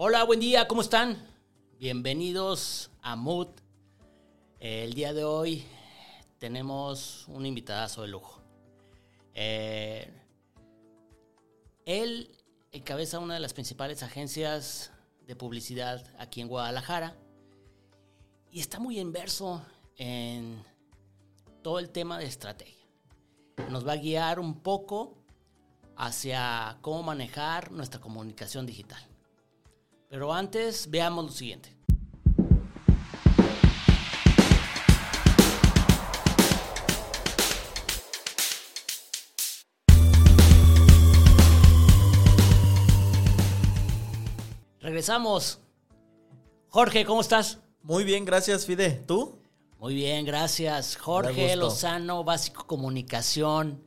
Hola, buen día, ¿cómo están? Bienvenidos a Mood. El día de hoy tenemos un invitadazo de lujo. Eh, él encabeza una de las principales agencias de publicidad aquí en Guadalajara y está muy inverso en todo el tema de estrategia. Nos va a guiar un poco hacia cómo manejar nuestra comunicación digital. Pero antes veamos lo siguiente. Regresamos. Jorge, ¿cómo estás? Muy bien, gracias, Fide. ¿Tú? Muy bien, gracias. Jorge Lozano, Básico Comunicación.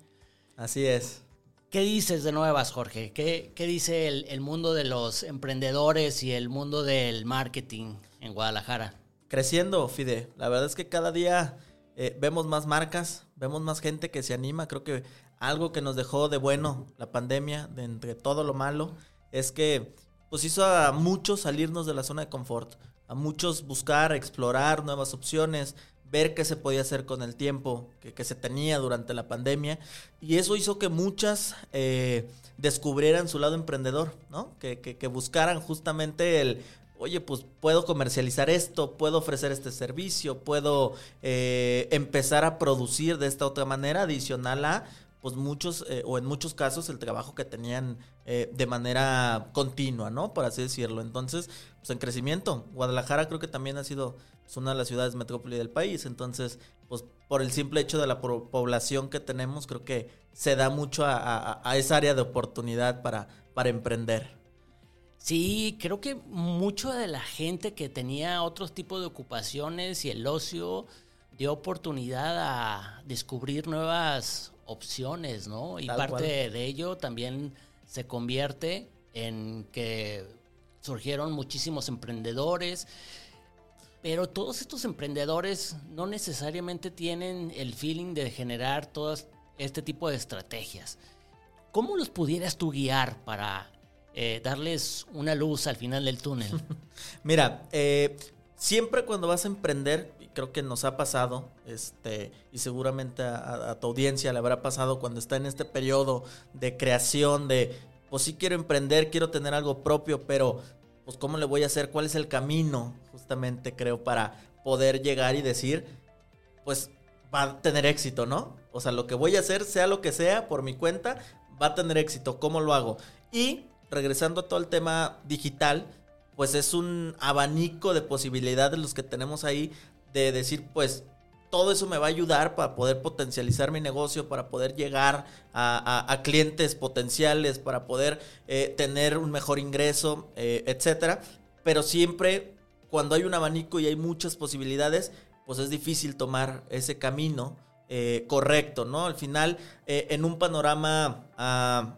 Así es. ¿Qué dices de nuevas, Jorge? ¿Qué, dice el, mundo de los emprendedores y el mundo del marketing en Guadalajara? Creciendo, Fide. La verdad es que cada día eh, vemos más marcas, vemos más gente que se anima. Creo que algo que nos dejó de bueno la pandemia, de entre todo lo malo, es que pues hizo a muchos salirnos de la zona de confort, a muchos buscar, explorar nuevas opciones, ver qué se podía hacer con el tiempo que, se tenía durante la pandemia. Y eso hizo que muchas eh, descubrieran su lado emprendedor, ¿no? Que, que, buscaran justamente el, oye, pues puedo comercializar esto, puedo ofrecer este servicio, puedo eh, empezar a producir de esta otra manera adicional a pues muchos, eh, o en muchos casos, el trabajo que tenían eh, de manera continua, ¿no? Por así decirlo. Entonces, pues en crecimiento. Guadalajara creo que también ha sido pues, una de las ciudades metrópoli del país. Entonces, pues por el simple hecho de la población que tenemos, creo que se da mucho a, esa área de oportunidad para, para emprender. Sí, creo que mucho de la gente que tenía otros tipos de ocupaciones y el ocio dio oportunidad a descubrir nuevas opciones, ¿no? Y parte de ello también se convierte en que surgieron muchísimos emprendedores, pero todos estos emprendedores no necesariamente tienen el feeling de generar todo este tipo de estrategias. ¿Cómo los pudieras tú guiar para eh, darles una luz al final del túnel? Mira, eh, siempre cuando vas a emprender, creo que nos ha pasado, este, y seguramente a, tu audiencia le habrá pasado cuando está en este periodo de creación, de, pues sí quiero emprender, quiero tener algo propio, pero pues cómo le voy a hacer, cuál es el camino, justamente creo, para poder llegar y decir, pues va a tener éxito, ¿no? O sea, lo que voy a hacer, sea lo que sea, por mi cuenta, va a tener éxito, ¿cómo lo hago? Y regresando a todo el tema digital, pues es un abanico de posibilidades los que tenemos ahí de decir, pues todo eso me va a ayudar para poder potencializar mi negocio, para poder llegar a, clientes potenciales, para poder eh, tener un mejor ingreso, eh, etcétera. Pero siempre, cuando hay un abanico y hay muchas posibilidades, pues es difícil tomar ese camino eh, correcto, ¿no? Al final, en un panorama ah,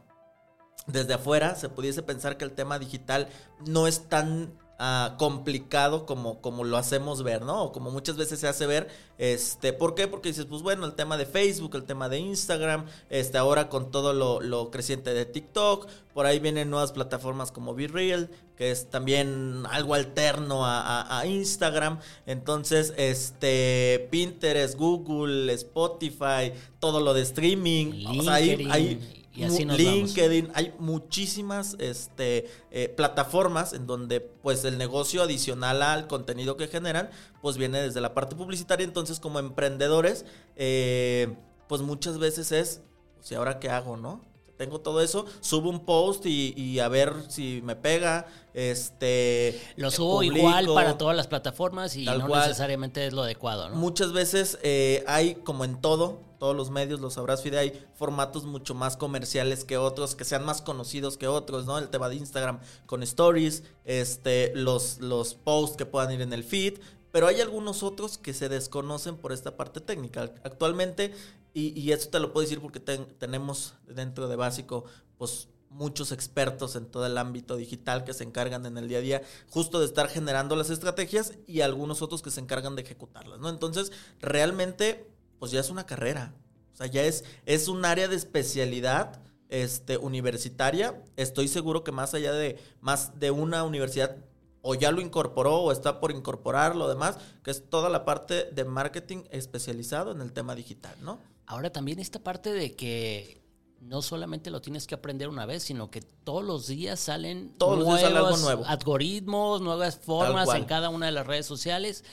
desde afuera, se pudiese pensar que el tema digital no es tan Ah, complicado como, como lo hacemos ver, ¿no? O como muchas veces se hace ver, este, ¿por qué? Porque dices, pues bueno, el tema de Facebook, el tema de Instagram, este, ahora con todo lo, creciente de TikTok, por ahí vienen nuevas plataformas como BeReal, que es también algo alterno a, Instagram, entonces, este, Pinterest, Google, Spotify, todo lo de streaming, o sea, hay y así LinkedIn, hay muchísimas este, eh, plataformas en donde pues el negocio adicional al contenido que generan pues viene desde la parte publicitaria. Entonces como emprendedores eh, pues muchas veces es, pues, ¿y ahora qué hago, no? Tengo todo eso, subo un post y, a ver si me pega. Este. Lo subo igual para todas las plataformas y no necesariamente es lo adecuado, ¿no? Muchas veces eh, hay, como en todo, todos los medios, lo sabrás, Fide, hay formatos mucho más comerciales que otros, que sean más conocidos que otros, ¿no? El tema de Instagram con stories, este, los, los posts que puedan ir en el feed, pero hay algunos otros que se desconocen por esta parte técnica. Actualmente, y, y eso te lo puedo decir porque tenemos dentro de Básico, pues muchos expertos en todo el ámbito digital que se encargan en el día a día justo de estar generando las estrategias y algunos otros que se encargan de ejecutarlas, ¿no? Entonces, realmente pues ya es una carrera. O sea, ya es, es un área de especialidad este, universitaria, estoy seguro que más allá de más de una universidad o ya lo incorporó o está por incorporar lo demás, que es toda la parte de marketing especializado en el tema digital, ¿no? Ahora también esta parte de que no solamente lo tienes que aprender una vez, sino que todos los días salen todos los días sale algo nuevo. algoritmos, nuevas formas en cada una de las redes sociales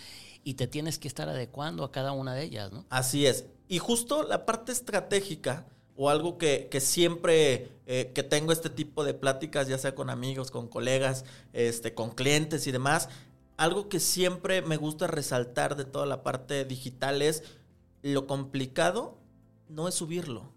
y te tienes que estar adecuando a cada una de ellas, ¿no? Así es. Y justo la parte estratégica o algo que, siempre eh, que tengo este tipo de pláticas, ya sea con amigos, con colegas, este, con clientes y demás, algo que siempre me gusta resaltar de toda la parte digital es lo complicado no es subirlo.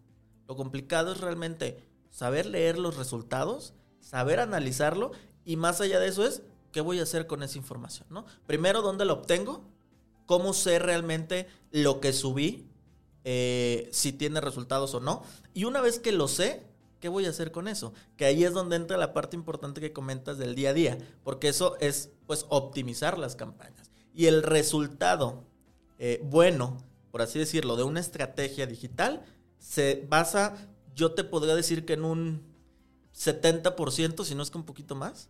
Lo complicado es realmente saber leer los resultados, saber analizarlo y más allá de eso es qué voy a hacer con esa información, ¿no? Primero, ¿dónde lo obtengo? ¿Cómo sé realmente lo que subí? Eh, si tiene resultados o no. Y una vez que lo sé, ¿qué voy a hacer con eso? Que ahí es donde entra la parte importante que comentas del día a día, porque eso es pues optimizar las campañas. Y el resultado eh, bueno, por así decirlo, de una estrategia digital se basa, yo te podría decir que en un 70%, si no es que un poquito más,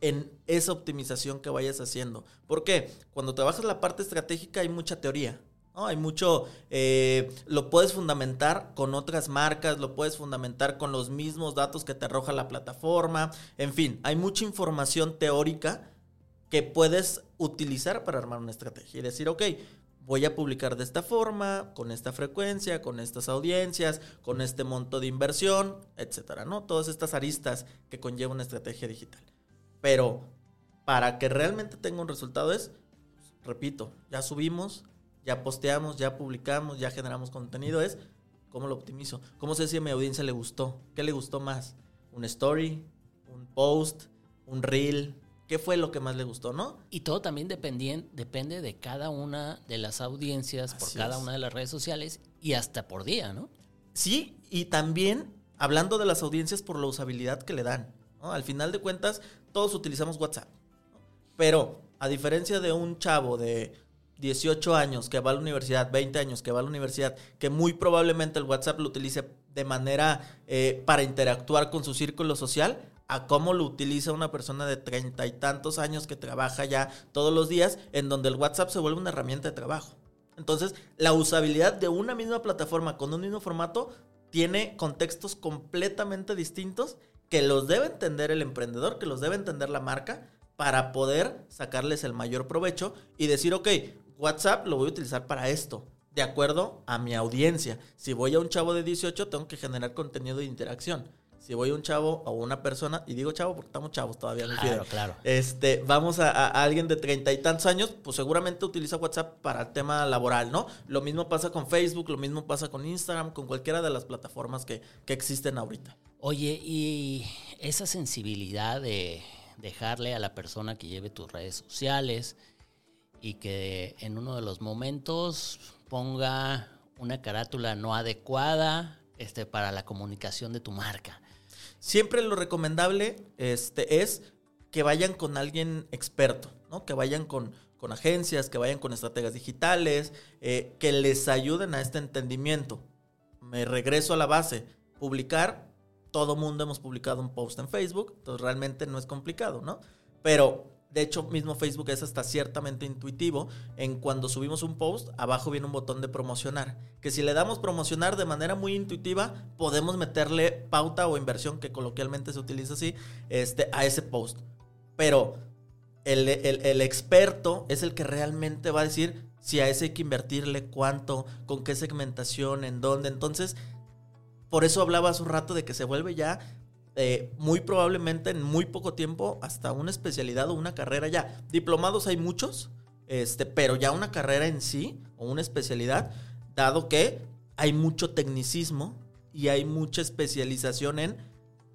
en esa optimización que vayas haciendo. ¿Por qué? Cuando trabajas la parte estratégica hay mucha teoría. Hay mucho, eh, lo puedes fundamentar con otras marcas, lo puedes fundamentar con los mismos datos que te arroja la plataforma, en fin, hay mucha información teórica que puedes utilizar para armar una estrategia y decir, ok, voy a publicar de esta forma, con esta frecuencia, con estas audiencias, con este monto de inversión, etcétera, ¿no? Todas estas aristas que conlleva una estrategia digital. Pero para que realmente tenga un resultado es, repito, ya subimos, ya posteamos, ya publicamos, ya generamos contenido, es cómo lo optimizo. ¿Cómo sé si a mi audiencia le gustó? ¿Qué le gustó más? ¿Un story? ¿Un post? ¿Un reel? ¿Qué fue lo que más le gustó, no? Y todo también depende de cada una de las audiencias, por cada una de las redes sociales y hasta por día, ¿no? Sí, y también hablando de las audiencias por la usabilidad que le dan. Al final de cuentas, todos utilizamos WhatsApp. Pero, a diferencia de un chavo de 18 años que va a la universidad, 20 años que va a la universidad, que muy probablemente el WhatsApp lo utilice de manera eh, para interactuar con su círculo social, a cómo lo utiliza una persona de treinta y tantos años que trabaja ya todos los días, en donde el WhatsApp se vuelve una herramienta de trabajo. Entonces, la usabilidad de una misma plataforma con un mismo formato tiene contextos completamente distintos que los debe entender el emprendedor, que los debe entender la marca, para poder sacarles el mayor provecho y decir, ok, WhatsApp lo voy a utilizar para esto, de acuerdo a mi audiencia. Si voy a un chavo de 18, tengo que generar contenido de interacción. Si voy a un chavo o una persona, y digo chavo porque estamos chavos todavía, claro, claro. Este, vamos a, alguien de treinta y tantos años, pues seguramente utiliza WhatsApp para el tema laboral, ¿no? Lo mismo pasa con Facebook, lo mismo pasa con Instagram, con cualquiera de las plataformas que, que existen ahorita. Oye, y esa sensibilidad de dejarle a la persona que lleve tus redes sociales, y que en uno de los momentos ponga una carátula no adecuada este, para la comunicación de tu marca. Siempre lo recomendable este, es que vayan con alguien experto, ¿no? que vayan con, con agencias, que vayan con estrategias digitales, eh, que les ayuden a este entendimiento. Me regreso a la base, publicar, todo mundo hemos publicado un post en Facebook, entonces realmente no es complicado, ¿no? Pero de hecho, mismo Facebook es hasta ciertamente intuitivo. En cuando subimos un post, abajo viene un botón de promocionar. Que si le damos promocionar de manera muy intuitiva, podemos meterle pauta o inversión, que coloquialmente se utiliza así, este, a ese post. Pero el, el experto es el que realmente va a decir si a ese hay que invertirle, cuánto, con qué segmentación, en dónde. Entonces, por eso hablaba hace un rato de que se vuelve ya eh, muy probablemente en muy poco tiempo hasta una especialidad o una carrera ya. Diplomados hay muchos, este, pero ya una carrera en sí o una especialidad, dado que hay mucho tecnicismo y hay mucha especialización en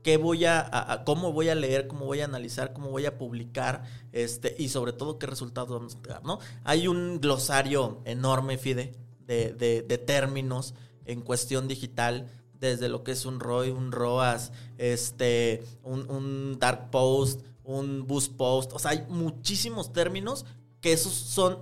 qué voy a, cómo voy a leer, cómo voy a analizar, cómo voy a publicar, este, y sobre todo qué resultados vamos a tener, ¿no? Hay un glosario enorme, Fide, de, de, de términos en cuestión digital desde lo que es un ROI, un ROAS, este, un, dark post, un boost post. O sea, hay muchísimos términos que esos son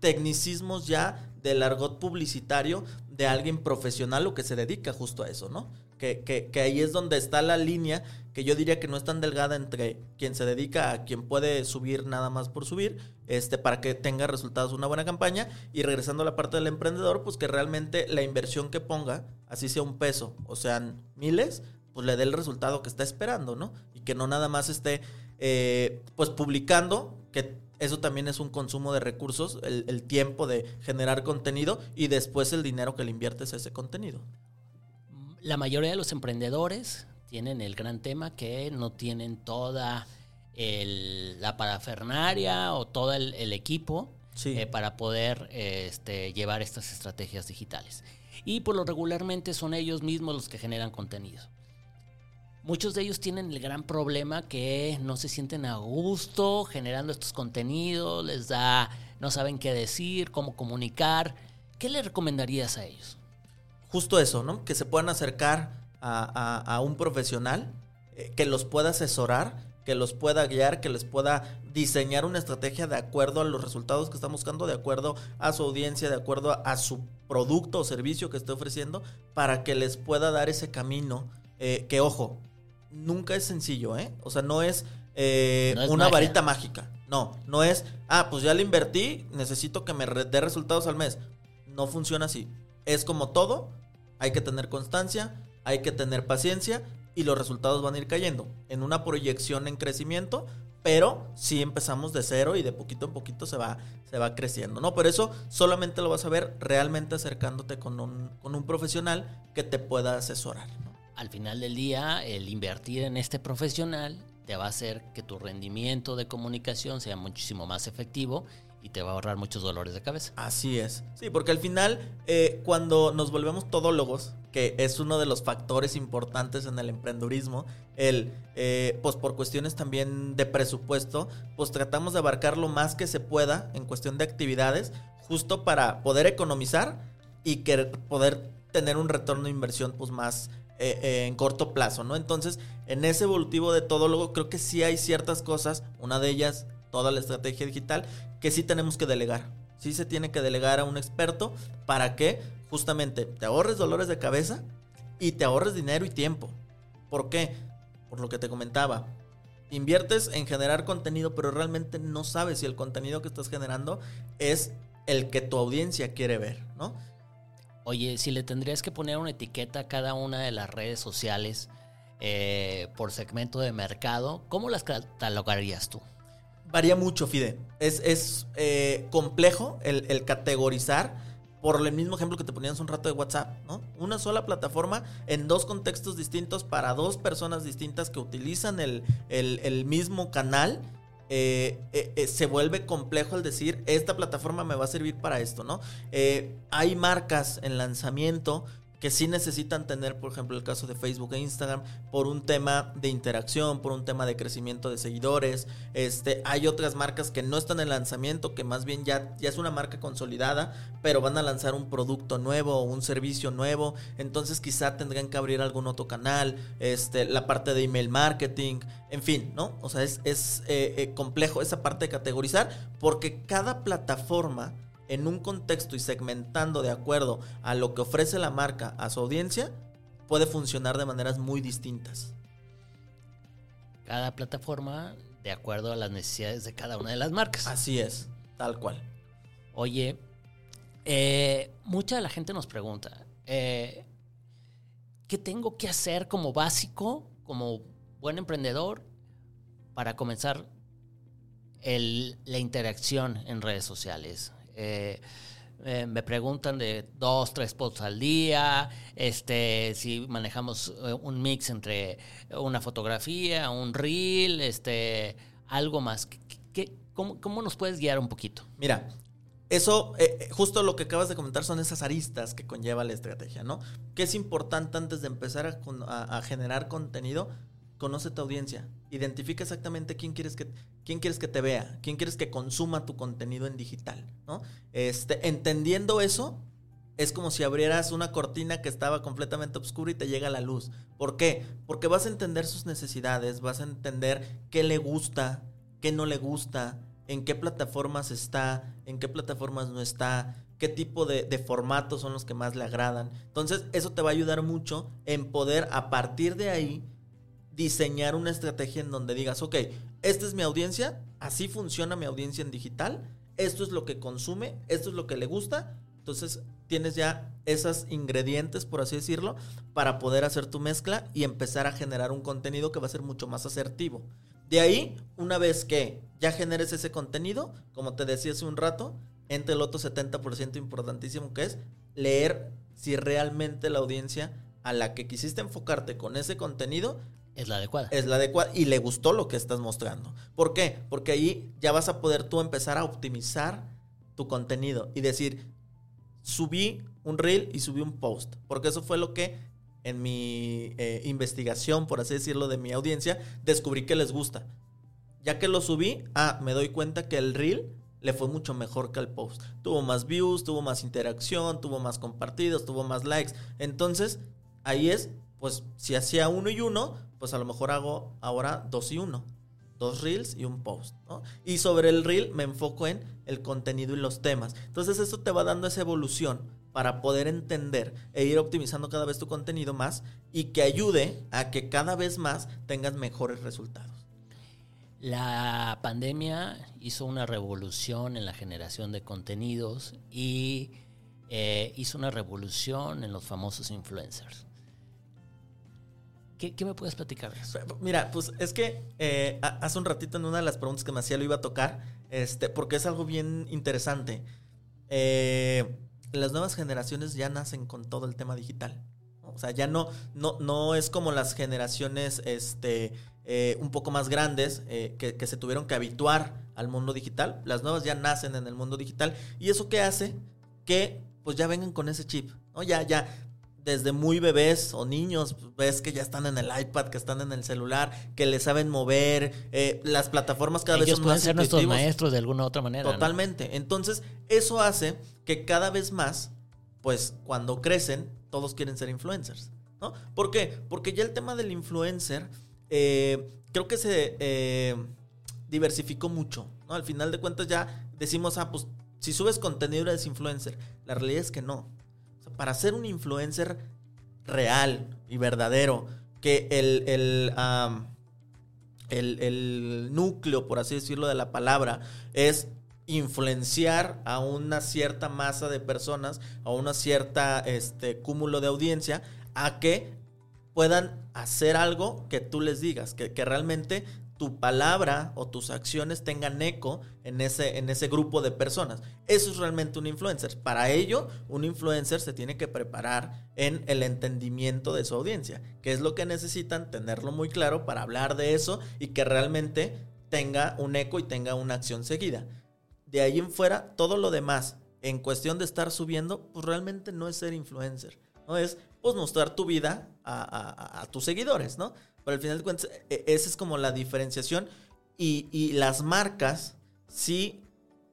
tecnicismos ya del argot publicitario de alguien profesional o que se dedica justo a eso, ¿no? Que, que, que ahí es donde está la línea que yo diría que no es tan delgada entre quien se dedica a quien puede subir nada más por subir, este, para que tenga resultados una buena campaña. Y regresando a la parte del emprendedor, pues que realmente la inversión que ponga, así sea un peso o sean miles, pues le dé el resultado que está esperando, ¿no? Y que no nada más esté, eh, pues publicando, que eso también es un consumo de recursos, el, el, tiempo de generar contenido y después el dinero que le inviertes a ese contenido. La mayoría de los emprendedores tienen el gran tema que no tienen toda el, la parafernaria o todo el, el equipo sí. eh, para poder este, llevar estas estrategias digitales. Y por lo regularmente son ellos mismos los que generan contenido. Muchos de ellos tienen el gran problema que no se sienten a gusto generando estos contenidos, les da, no saben qué decir, cómo comunicar. ¿Qué le recomendarías a ellos? Justo eso, ¿no? Que se puedan acercar a, a, a un profesional eh, que los pueda asesorar, que los pueda guiar, que les pueda diseñar una estrategia de acuerdo a los resultados que están buscando, de acuerdo a su audiencia, de acuerdo a, a su producto o servicio que esté ofreciendo, para que les pueda dar ese camino. Eh, que ojo, nunca es sencillo, ¿eh? O sea, no es, eh, no es una magia. varita mágica. No, no es, ah, pues ya le invertí, necesito que me dé resultados al mes. No funciona así. Es como todo, hay que tener constancia, hay que tener paciencia y los resultados van a ir cayendo en una proyección en crecimiento, pero si empezamos de cero y de poquito en poquito se va, se va creciendo, ¿no? Por eso solamente lo vas a ver realmente acercándote con un, con un profesional que te pueda asesorar. Al final del día, el invertir en este profesional te va a hacer que tu rendimiento de comunicación sea muchísimo más efectivo y te va a ahorrar muchos dolores de cabeza. Así es. Sí, porque al final, eh, cuando nos volvemos todólogos, que es uno de los factores importantes en el emprendurismo, el, eh, pues por cuestiones también de presupuesto, pues tratamos de abarcar lo más que se pueda en cuestión de actividades, justo para poder economizar y que poder tener un retorno de inversión pues más eh, eh, en corto plazo, ¿no? Entonces, en ese evolutivo de todólogo, creo que sí hay ciertas cosas, una de ellas, toda la estrategia digital, que sí tenemos que delegar. Sí se tiene que delegar a un experto para que justamente te ahorres dolores de cabeza y te ahorres dinero y tiempo. ¿Por qué? Por lo que te comentaba. Inviertes en generar contenido, pero realmente no sabes si el contenido que estás generando es el que tu audiencia quiere ver, ¿no? Oye, si le tendrías que poner una etiqueta a cada una de las redes sociales eh, por segmento de mercado, ¿cómo las catalogarías tú? Varía mucho, Fide. Es, es eh, complejo el, categorizar por el mismo ejemplo que te ponías un rato de WhatsApp, ¿no? Una sola plataforma en dos contextos distintos para dos personas distintas que utilizan el, el, mismo canal eh, eh, se vuelve complejo el decir, esta plataforma me va a servir para esto, ¿no? Hay marcas en lanzamiento que sí necesitan tener, por ejemplo, el caso de Facebook e Instagram, por un tema de interacción, por un tema de crecimiento de seguidores. Este, hay otras marcas que no están en lanzamiento, que más bien ya, ya es una marca consolidada, pero van a lanzar un producto nuevo o un servicio nuevo. Entonces quizá tendrían que abrir algún otro canal, este, la parte de email marketing, en fin, ¿no? O sea, es, es eh, eh, complejo esa parte de categorizar, porque cada plataforma en un contexto y segmentando de acuerdo a lo que ofrece la marca a su audiencia, puede funcionar de maneras muy distintas. Cada plataforma de acuerdo a las necesidades de cada una de las marcas. Así es, tal cual. Oye, eh, mucha de la gente nos pregunta, eh, ¿qué tengo que hacer como básico, como buen emprendedor, para comenzar el, la interacción en redes sociales? Eh, eh, me preguntan de dos, tres posts al día, este, si manejamos eh, un mix entre una fotografía, un reel, este, algo más. ¿Qué, cómo, cómo, nos puedes guiar un poquito? Mira, eso, justo lo que acabas de comentar son esas aristas que conlleva la estrategia, ¿no? Que es importante antes de empezar a generar contenido, conoce tu audiencia, identifica exactamente quién quieres que quién quieres que te vea, quién quieres que consuma tu contenido en digital, ¿no? Este, entendiendo eso, es como si abrieras una cortina que estaba completamente oscura y te llega la luz. ¿Por qué? Porque vas a entender sus necesidades, vas a entender qué le gusta, qué no le gusta, en qué plataformas está, en qué plataformas no está, qué tipo de, de, formatos son los que más le agradan. Entonces, eso te va a ayudar mucho en poder a partir de ahí diseñar una estrategia en donde digas, ok, esta es mi audiencia, así funciona mi audiencia en digital, esto es lo que consume, esto es lo que le gusta. Entonces tienes ya esos ingredientes, por así decirlo, para poder hacer tu mezcla y empezar a generar un contenido que va a ser mucho más asertivo. De ahí, una vez que ya generes ese contenido, como te decía hace un rato, entre el otro 70% importantísimo que es leer si realmente la audiencia a la que quisiste enfocarte con ese contenido es la adecuada. Es la adecuada y le gustó lo que estás mostrando. ¿Por qué? Porque ahí ya vas a poder tú empezar a optimizar tu contenido y decir, subí un reel y subí un post. Porque eso fue lo que en mi eh, investigación, por así decirlo, de mi audiencia, descubrí que les gusta. Ya que lo subí, ah, me doy cuenta que el reel le fue mucho mejor que el post. Tuvo más views, tuvo más interacción, tuvo más compartidos, tuvo más likes. Entonces, ahí es, pues, si hacía uno y uno, pues a lo mejor hago ahora dos y uno. Dos reels y un post. ¿no? Y sobre el reel me enfoco en el contenido y los temas. Entonces eso te va dando esa evolución para poder entender e ir optimizando cada vez tu contenido más y que ayude a que cada vez más tengas mejores resultados. La pandemia hizo una revolución en la generación de contenidos y eh, hizo una revolución en los famosos influencers. ¿Qué, me puedes platicar Mira, pues es que eh, hace un ratito en una de las preguntas que me hacía lo iba a tocar, este, porque es algo bien interesante. Eh, las nuevas generaciones ya nacen con todo el tema digital. O sea, ya no, no, no es como las generaciones este, eh, un poco más grandes que, que, se tuvieron que habituar al mundo digital. Las nuevas ya nacen en el mundo digital. ¿Y eso qué hace? Que pues ya vengan con ese chip. ¿no? Ya, ya, desde muy bebés o niños, ves que ya están en el iPad, que están en el celular, que le saben mover, eh, las plataformas cada vez son pueden ser nuestros maestros de alguna u otra manera. Totalmente. Entonces, eso hace que cada vez más, pues cuando crecen, todos quieren ser influencers. ¿no? ¿Por qué? Porque ya el tema del influencer, eh, creo que se eh, diversificó mucho. ¿no? Al final de cuentas ya decimos, ah, pues si subes contenido eres influencer. La realidad es que no para ser un influencer real y verdadero, que el, el, el, núcleo, por así decirlo, de la palabra es influenciar a una cierta masa de personas, a una cierta este, cúmulo de audiencia, a que puedan hacer algo que tú les digas, que, que realmente tu palabra o tus acciones tengan eco en ese, en ese grupo de personas. Eso es realmente un influencer. Para ello, un influencer se tiene que preparar en el entendimiento de su audiencia, que es lo que necesitan tenerlo muy claro para hablar de eso y que realmente tenga un eco y tenga una acción seguida. De ahí en fuera, todo lo demás, en cuestión de estar subiendo, pues realmente no es ser influencer. No es pues mostrar tu vida a, a tus seguidores, ¿no? Pero al final de cuentas, e, esa es como la diferenciación. Y, las marcas sí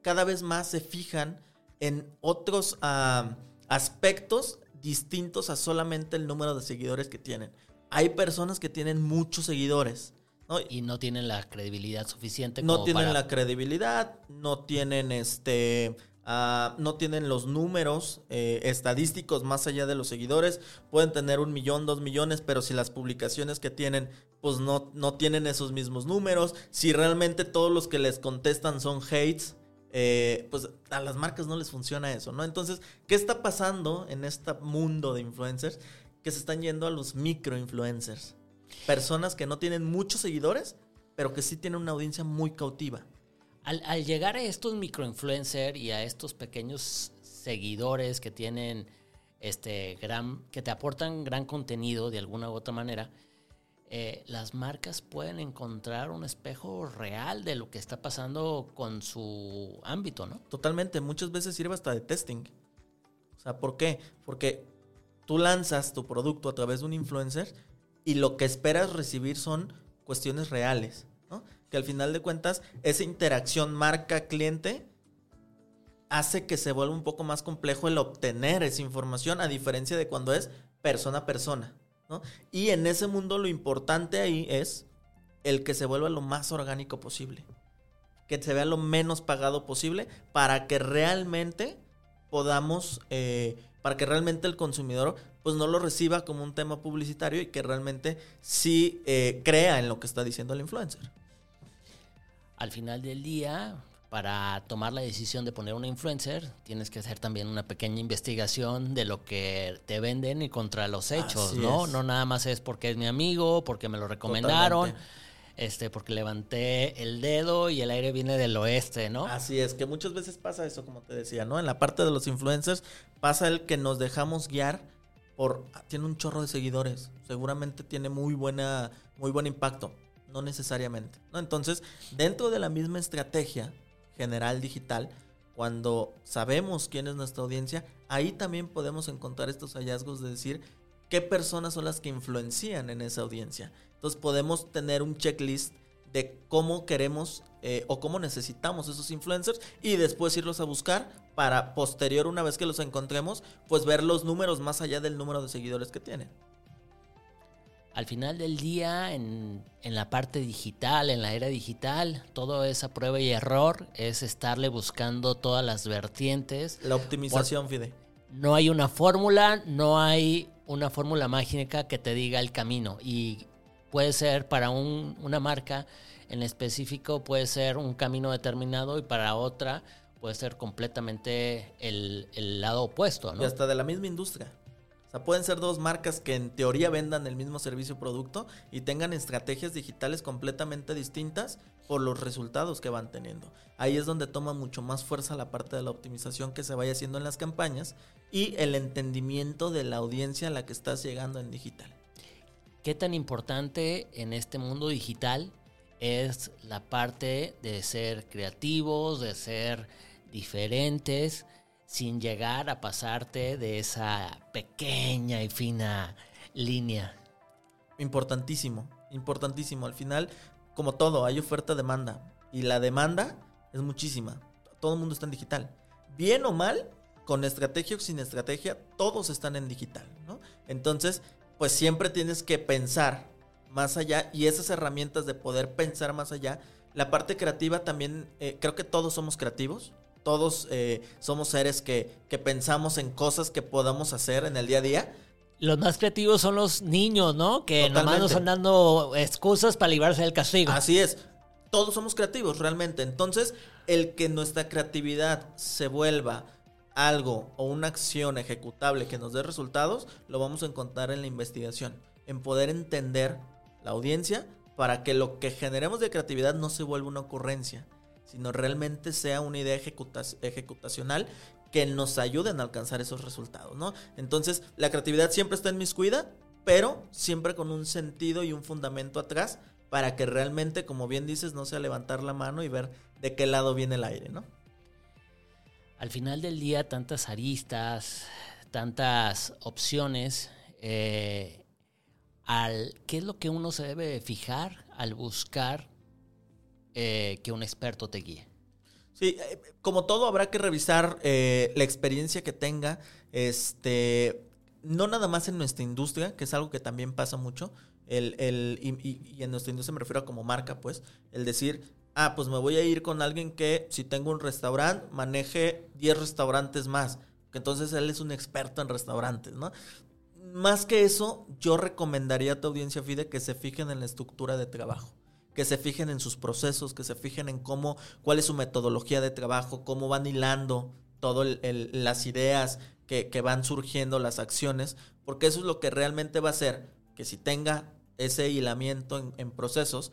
cada vez más se fijan en otros aspectos distintos a solamente el número de seguidores que tienen. Hay personas que tienen muchos seguidores. Y no tienen la credibilidad suficiente. No tienen la credibilidad, no tienen este Ah, no tienen los números eh, estadísticos más allá de los seguidores. Pueden tener un millón, dos millones, pero si las publicaciones que tienen, pues no, no tienen esos mismos números. Si realmente todos los que les contestan son hates, eh, pues a las marcas no les funciona eso, ¿no? Entonces, ¿qué está pasando en este mundo de influencers? Que se están yendo a los micro influencers. Personas que no tienen muchos seguidores, pero que sí tienen una audiencia muy cautiva. Al, llegar a estos microinfluencers y a estos pequeños seguidores que tienen este gran, que te aportan gran contenido de alguna u otra manera, eh, las marcas pueden encontrar un espejo real de lo que está pasando con su ámbito, ¿no? Totalmente, muchas veces sirve hasta de testing. O sea, ¿por qué? Porque tú lanzas tu producto a través de un influencer y lo que esperas recibir son cuestiones reales que al final de cuentas esa interacción marca-cliente hace que se vuelva un poco más complejo el obtener esa información a diferencia de cuando es persona a persona. Y en ese mundo lo importante ahí es el que se vuelva lo más orgánico posible. Que se vea lo menos pagado posible para que realmente podamos, eh, para que realmente el consumidor pues no lo reciba como un tema publicitario y que realmente sí eh, crea en lo que está diciendo el influencer. Al final del día, para tomar la decisión de poner una influencer, tienes que hacer también una pequeña investigación de lo que te venden y contra los hechos, ¿no? No nada más es porque es mi amigo, porque me lo recomendaron. Este, porque levanté el dedo y el aire viene del oeste, ¿no? Así es, que muchas veces pasa eso, como te decía, ¿no? En la parte de los influencers pasa el que nos dejamos guiar por ah, tiene un chorro de seguidores, seguramente tiene muy buena muy buen impacto, no necesariamente, ¿no? Entonces, dentro de la misma estrategia general digital, cuando sabemos quién es nuestra audiencia, ahí también podemos encontrar estos hallazgos de decir qué personas son las que influencian en esa audiencia. Entonces podemos tener un checklist de cómo queremos eh, o cómo necesitamos esos influencers y después irlos a buscar para posterior, una vez que los encontremos, pues ver los números más allá del número de seguidores que tienen. Al final del día, en, la parte digital, en la era digital, todo esa prueba y error es estarle buscando todas las vertientes. La optimización, Fide. No hay una fórmula, no hay una fórmula mágica que te diga el camino. Y puede ser para una marca en específico puede ser un camino determinado y para otra puede ser completamente el, lado opuesto, ¿no? Y hasta de la misma industria. Pueden ser dos marcas que en teoría vendan el mismo servicio o producto y tengan estrategias digitales completamente distintas por los resultados que van teniendo. Ahí es donde toma mucho más fuerza la parte de la optimización que se vaya haciendo en las campañas y el entendimiento de la audiencia a la que estás llegando en digital. ¿Qué tan importante en este mundo digital es la parte de ser creativos, de ser diferentes, sin llegar a pasarte de esa pequeña y fina línea. Importantísimo, importantísimo. Al final, como todo, hay oferta-demanda. Y la demanda es muchísima. Todo el mundo está en digital. Bien o mal, con estrategia o sin estrategia, todos están en digital, ¿no? Entonces, pues siempre tienes que pensar más allá y esas herramientas de poder pensar más allá. La parte creativa también, eh, creo que todos somos creativos, todos eh, somos seres que, que pensamos en cosas que podamos hacer en el día a día. Los más creativos son los niños, ¿no? Que nomás nos están dando excusas para librarse del castigo. Así es. Todos somos creativos, realmente. Entonces, el que nuestra creatividad se vuelva algo o una acción ejecutable que nos dé resultados, lo vamos a encontrar en la investigación. En poder entender la audiencia, para que lo que generemos de creatividad no se vuelva una ocurrencia, sino realmente sea una idea ejecutacional que nos ayude a alcanzar esos resultados, ¿no? Entonces, la creatividad siempre está en mis cuida, pero siempre con un sentido y un fundamento atrás para que realmente, como bien dices, no sea levantar la mano y ver de qué lado viene el aire, ¿no? Al final del día, tantas aristas, tantas opciones, eh, al qué es lo que uno se debe fijar al buscar eh, que un experto te guíe. Sí, eh, como todo habrá que revisar eh, la experiencia que tenga, este, no nada más en nuestra industria, que es algo que también pasa mucho, el, el, y, en nuestra industria me refiero a como marca, pues, el decir, ah, pues me voy a ir con alguien que si tengo un restaurante, maneje 10 restaurantes más, que entonces él es un experto en restaurantes, ¿no? más que eso, yo recomendaría a tu audiencia FIDE que se fijen en la estructura de trabajo, que se fijen en sus procesos, que se fijen en cómo, cuál es su metodología de trabajo, cómo van hilando todas las ideas que, van surgiendo, las acciones, porque eso es lo que realmente va a hacer que si tenga ese hilamiento en, procesos,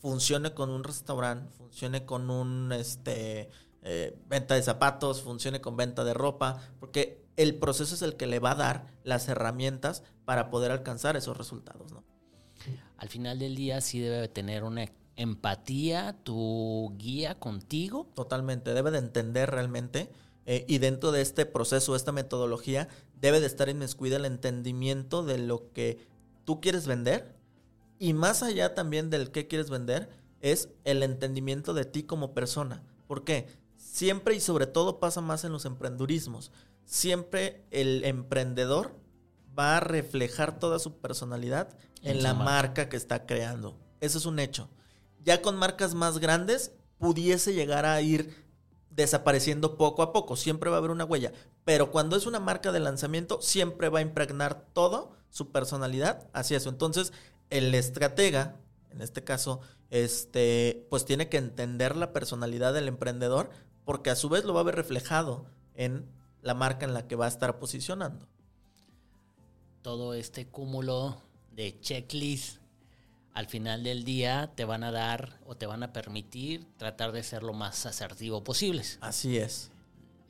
funcione con un restaurante, funcione con un este eh, venta de zapatos, funcione con venta de ropa, porque el proceso es el que le va a dar las herramientas para poder alcanzar esos resultados. Al final del día sí debe tener una empatía tu guía contigo. Totalmente, debe de entender realmente eh, y dentro de este proceso, esta metodología, debe de estar inmiscuida el entendimiento de lo que tú quieres vender y más allá también del que quieres vender es el entendimiento de ti como persona. ¿Por qué? Siempre y sobre todo pasa más en los emprendurismos siempre el emprendedor va a reflejar toda su personalidad en, la marca. que está creando. Eso es un hecho. Ya con marcas más grandes pudiese llegar a ir desapareciendo poco a poco, siempre va a haber una huella, pero cuando es una marca de lanzamiento, siempre va a impregnar todo su personalidad hacia eso. Entonces, el estratega, en este caso, este, pues tiene que entender la personalidad del emprendedor, porque a su vez lo va a ver reflejado en la marca en la que va a estar posicionando. Todo este cúmulo de checklist al final del día te van a dar o te van a permitir tratar de ser lo más asertivo posible. Así es.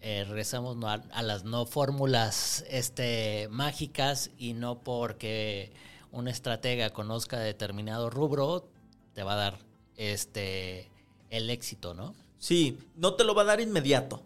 Eh, regresamos a, las no fórmulas este, mágicas y no porque un estratega conozca determinado rubro te va a dar este el éxito, ¿no? Sí, no te lo va a dar inmediato.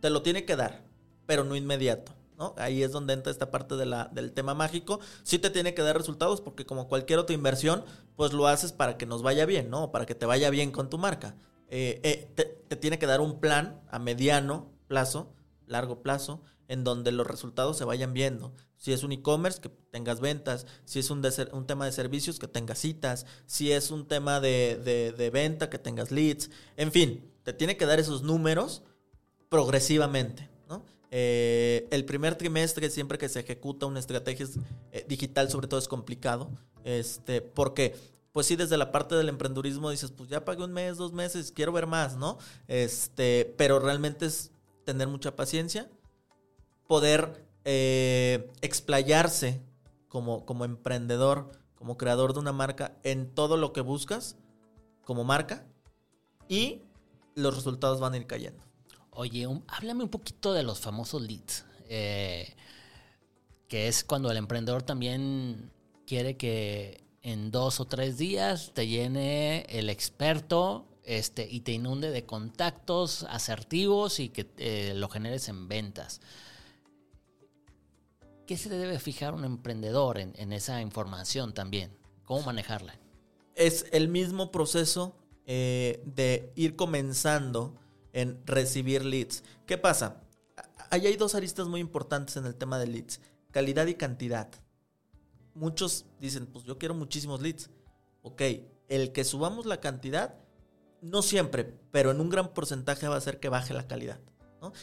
Te lo tiene que dar, pero no inmediato. ¿No? Ahí es donde entra esta parte del tema mágico. Sí te tiene que dar resultados porque como cualquier otra inversión, pues lo haces para que nos vaya bien, ¿no? Para que te vaya bien con tu marca. Eh, eh, te, tiene que dar un plan a mediano plazo, largo plazo, en donde los resultados se vayan viendo. Si es un e-commerce, que tengas ventas. Si es un, un, tema de servicios, que tengas citas. Si es un tema de, de venta, que tengas leads. En fin, te tiene que dar esos números progresivamente. Eh, el primer trimestre, siempre que se ejecuta una estrategia eh, digital, sobre todo es complicado. Este, porque, pues sí, desde la parte del emprendurismo dices, pues ya pagué un mes, dos meses, quiero ver más, ¿no? Este, pero realmente es tener mucha paciencia, poder eh, explayarse como, como emprendedor, como creador de una marca en todo lo que buscas como marca y los resultados van a ir cayendo. Oye, háblame un poquito de los famosos leads, eh, que es cuando el emprendedor también quiere que en dos o tres días te llene el experto este, y te inunde de contactos asertivos y que eh, lo generes en ventas. ¿Qué se debe fijar un emprendedor en, esa información también? ¿Cómo manejarla? Es el mismo proceso eh, de ir comenzando en recibir leads. ¿Qué pasa? Ahí hay dos aristas muy importantes en el tema de leads, calidad y cantidad. Muchos dicen, pues yo quiero muchísimos leads. Ok, el que subamos la cantidad, no siempre, pero en un gran porcentaje va a hacer que baje la calidad.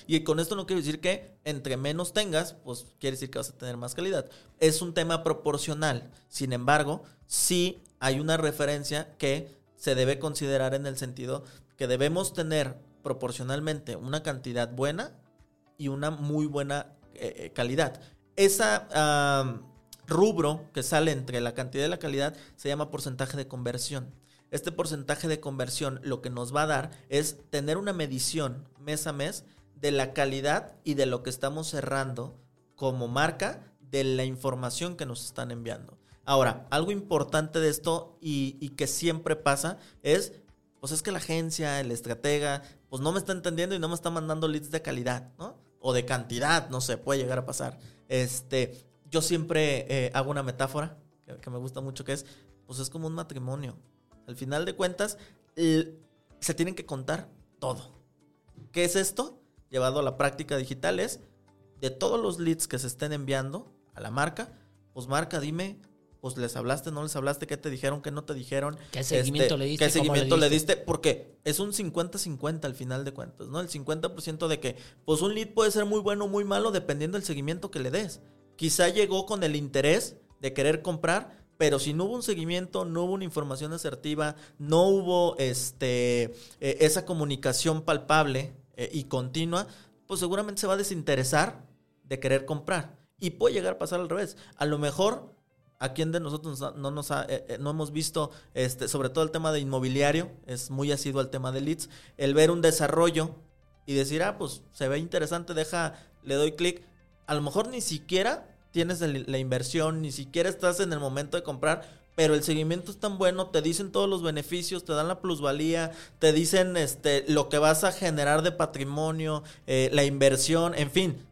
Y con esto no quiero decir que entre menos tengas, pues quiere decir que vas a tener más calidad. Es un tema proporcional. Sin embargo, sí hay una referencia que se debe considerar en el sentido que debemos tener proporcionalmente una cantidad buena y una muy buena eh, eh, calidad. Esa rubro que sale entre la cantidad y la calidad se llama porcentaje de conversión. Este porcentaje de conversión lo que nos va a dar es tener una medición mes a mes de la calidad y de lo que estamos cerrando como marca de la información que nos están enviando. Ahora, algo importante de esto y, y que siempre pasa es pues es que la agencia, el estratega, pues no me está entendiendo y no me está mandando leads de calidad, ¿no? O de cantidad, no sé, puede llegar a pasar. Este, yo siempre eh, hago una metáfora que, me gusta mucho, que es, pues es como un matrimonio. Al final de cuentas, se tienen que contar todo. ¿Qué es esto? Llevado a la práctica digital es, de todos los leads que se estén enviando a la marca, pues marca, dime pues les hablaste, no les hablaste, qué te dijeron, qué no te dijeron. ¿Qué seguimiento le diste? ¿Qué seguimiento le diste? Porque es un 50-50 al final de cuentas, ¿no? El 50% de que, pues un lead puede ser muy bueno o muy malo dependiendo del seguimiento que le des. Quizá llegó con el interés de querer comprar, pero si no hubo un seguimiento, no hubo una información asertiva, no hubo este, eh, esa comunicación palpable eh, y continua, pues seguramente se va a desinteresar de querer comprar. Y puede llegar a pasar al revés. A lo mejor ¿A quién de nosotros no nos ha, eh, eh, no hemos visto, este, sobre todo el tema de inmobiliario, es muy asiduo al tema de leads, el ver un desarrollo y decir, ah, pues se ve interesante, deja, le doy clic. A lo mejor ni siquiera tienes la inversión, ni siquiera estás en el momento de comprar, pero el seguimiento es tan bueno, te dicen todos los beneficios, te dan la plusvalía, te dicen este, lo que vas a generar de patrimonio, eh, la inversión, en fin,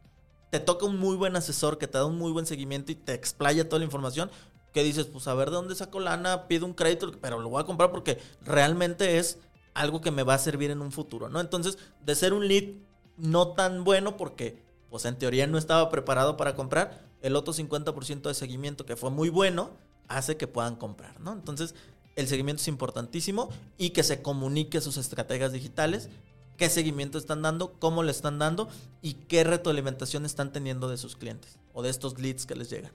te toca un muy buen asesor que te da un muy buen seguimiento y te explaya toda la información, que dices, pues a ver de dónde saco lana, pido un crédito, pero lo voy a comprar porque realmente es algo que me va a servir en un futuro, ¿no? Entonces, de ser un lead no tan bueno porque, pues en teoría no estaba preparado para comprar, el otro 50% de seguimiento que fue muy bueno hace que puedan comprar, ¿no? Entonces, el seguimiento es importantísimo y que se comunique sus estrategias digitales qué seguimiento están dando, cómo le están dando y qué retroalimentación están teniendo de sus clientes o de estos leads que les llegan.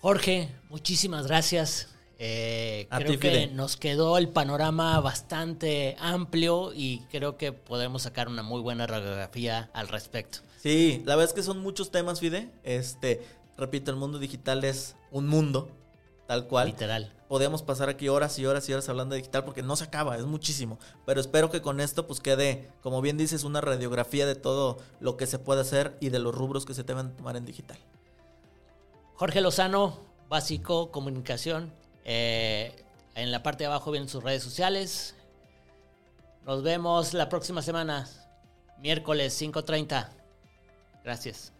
Jorge, muchísimas gracias. Eh, creo que nos quedó el panorama bastante amplio y creo que podemos sacar una muy buena radiografía al respecto. Sí, la verdad es que son muchos temas, Fide. Este, repito, el mundo digital es un mundo, tal cual. Literal. Podemos pasar aquí horas y horas y horas hablando de digital porque no se acaba, es muchísimo. Pero espero que con esto pues quede, como bien dices, una radiografía de todo lo que se puede hacer y de los rubros que se deben tomar en digital. Jorge Lozano, básico, comunicación, eh, en la parte de abajo vienen sus redes sociales. Nos vemos la próxima semana, miércoles 5.30. Gracias.